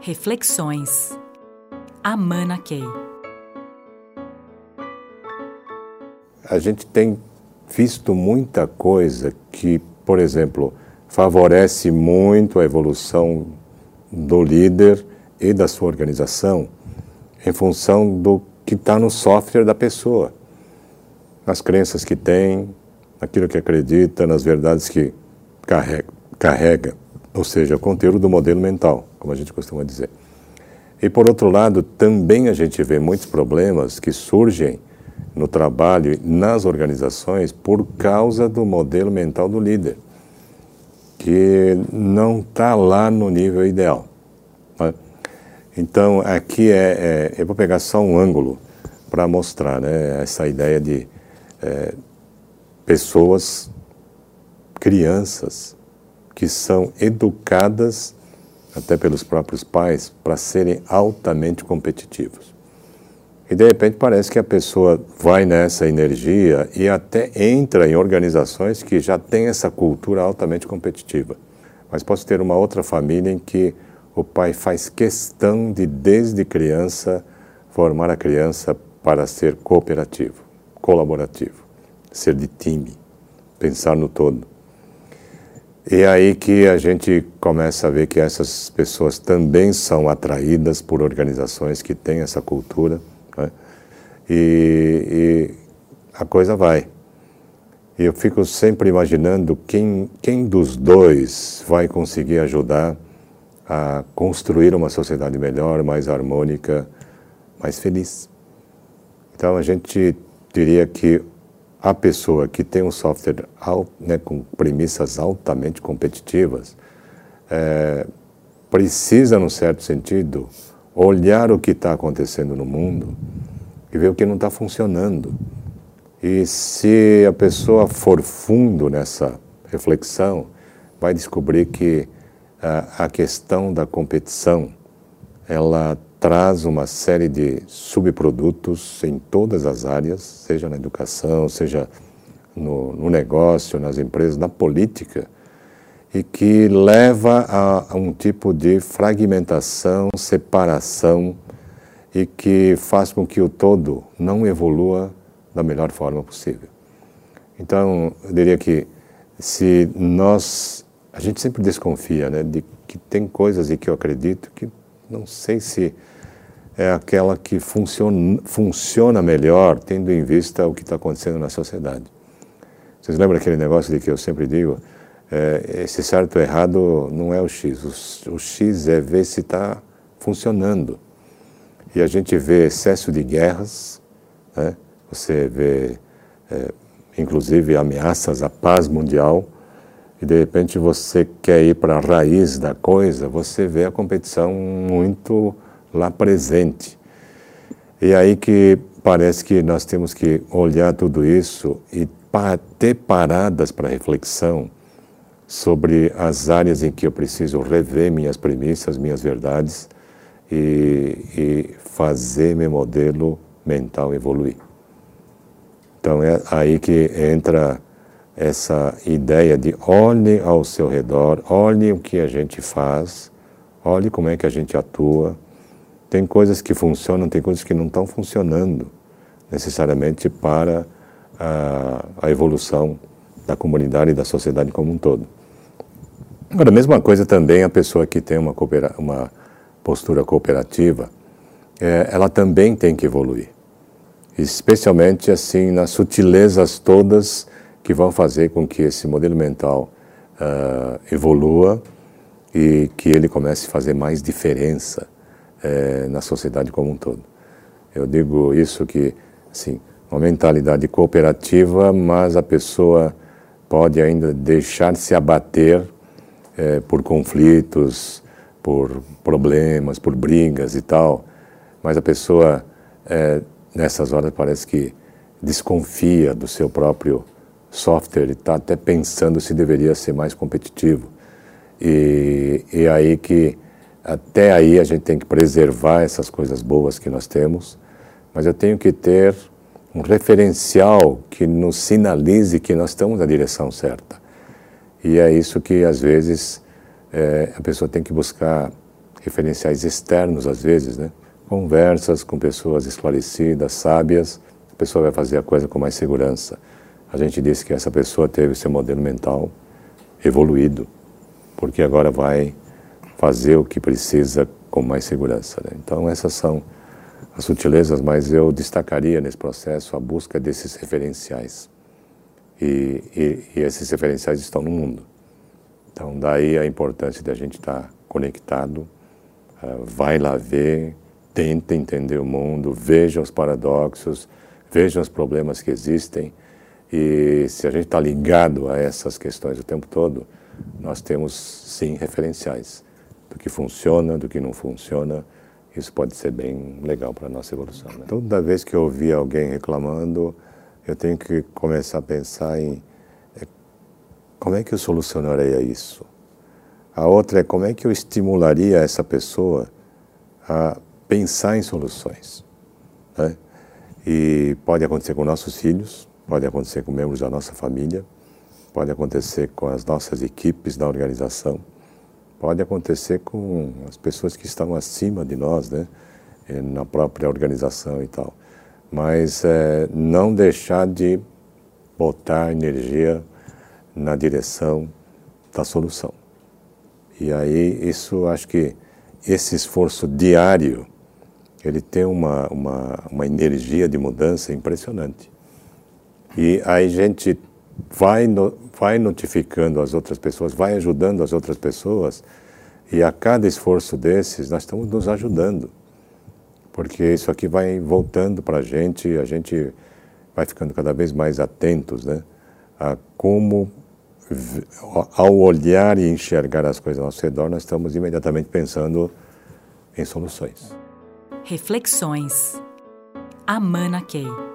Reflexões. Amana Key. A gente tem visto muita coisa que, por exemplo, favorece muito a evolução do líder e da sua organização em função do que está no software da pessoa, nas crenças que tem, naquilo que acredita, nas verdades que carrega, ou seja, o conteúdo do modelo mental, como a gente costuma dizer. E por outro lado, também a gente vê muitos problemas que surgem no trabalho nas organizações por causa do modelo mental do líder, que não está lá no nível ideal. Né? Então, aqui é, é, eu vou pegar só um ângulo para mostrar né, essa ideia de é, pessoas, crianças, que são educadas até pelos próprios pais para serem altamente competitivos. E de repente parece que a pessoa vai nessa energia e até entra em organizações que já têm essa cultura altamente competitiva. Mas posso ter uma outra família em que o pai faz questão de, desde criança, formar a criança para ser cooperativo, colaborativo, ser de time, pensar no todo. E é aí que a gente começa a ver que essas pessoas também são atraídas por organizações que têm essa cultura. Né? E, e, a coisa vai. E eu fico sempre imaginando quem, quem dos dois vai conseguir ajudar a construir uma sociedade melhor, mais harmônica, mais feliz. Então a gente diria que a pessoa que tem um software né, com premissas altamente competitivas é, precisa, num certo sentido, olhar o que está acontecendo no mundo e ver o que não está funcionando. E se a pessoa for fundo nessa reflexão, vai descobrir que a questão da competição, ela traz uma série de subprodutos em todas as áreas, seja na educação, seja no, no negócio, nas empresas, na política, e que leva a, a um tipo de fragmentação, separação, e que faz com que o todo não evolua da melhor forma possível. Então, eu diria que se nós a gente sempre desconfia, né, de que tem coisas e que eu acredito que não sei se é aquela que funciona, funciona melhor, tendo em vista o que está acontecendo na sociedade. Vocês lembram aquele negócio de que eu sempre digo? É, esse certo ou errado não é o X. O, o X é ver se está funcionando. E a gente vê excesso de guerras, né? você vê, é, inclusive, ameaças à paz mundial e de repente você quer ir para a raiz da coisa, você vê a competição muito lá presente. E aí que parece que nós temos que olhar tudo isso e ter paradas para reflexão sobre as áreas em que eu preciso rever minhas premissas, minhas verdades e, e fazer meu modelo mental evoluir. Então é aí que entra essa ideia de olhe ao seu redor, olhe o que a gente faz, olhe como é que a gente atua. Tem coisas que funcionam, tem coisas que não estão funcionando necessariamente para a, a evolução da comunidade e da sociedade como um todo. Agora, a mesma coisa também a pessoa que tem uma, uma postura cooperativa, é, ela também tem que evoluir, especialmente assim nas sutilezas todas que vão fazer com que esse modelo mental uh, evolua e que ele comece a fazer mais diferença uh, na sociedade como um todo. Eu digo isso que, assim, uma mentalidade cooperativa, mas a pessoa pode ainda deixar-se abater uh, por conflitos, por problemas, por brigas e tal, mas a pessoa nessas horas parece que desconfia do seu próprio software está até pensando se deveria ser mais competitivo. E, e aí que, até aí, a gente tem que preservar essas coisas boas que nós temos, mas eu tenho que ter um referencial que nos sinalize que nós estamos na direção certa. E é isso que, às vezes, é, a pessoa tem que buscar referenciais externos às vezes, né? Conversas com pessoas esclarecidas, sábias, a pessoa vai fazer a coisa com mais segurança. A gente disse que essa pessoa teve seu modelo mental evoluído, porque agora vai fazer o que precisa com mais segurança. Né? Então, essas são as sutilezas, mas eu destacaria nesse processo a busca desses referenciais. E, e, e esses referenciais estão no mundo. Então, daí a importância de a gente estar conectado, uh, vai lá ver, tenta entender o mundo, veja os paradoxos, veja os problemas que existem. E se a gente está ligado a essas questões o tempo todo, nós temos sim referenciais do que funciona, do que não funciona. Isso pode ser bem legal para a nossa evolução. Né? Toda vez que eu ouvir alguém reclamando, eu tenho que começar a pensar em é, como é que eu solucionaria isso. A outra é como é que eu estimularia essa pessoa a pensar em soluções. Né? E pode acontecer com nossos filhos, pode acontecer com membros da nossa família, pode acontecer com as nossas equipes da organização pode acontecer com as pessoas que estão acima de nós, né? na própria organização e tal. Mas é, não deixar de botar energia na direção da solução. E aí, isso, acho que esse esforço diário, ele tem uma, uma, uma energia de mudança impressionante. E aí a gente vai, no, vai notificando as outras pessoas, vai ajudando as outras pessoas, e a cada esforço desses nós estamos nos ajudando, porque isso aqui vai voltando para a gente, a gente vai ficando cada vez mais atentos né, a como, ao olhar e enxergar as coisas ao nosso redor, nós estamos imediatamente pensando em soluções. Reflexões. Amana Key.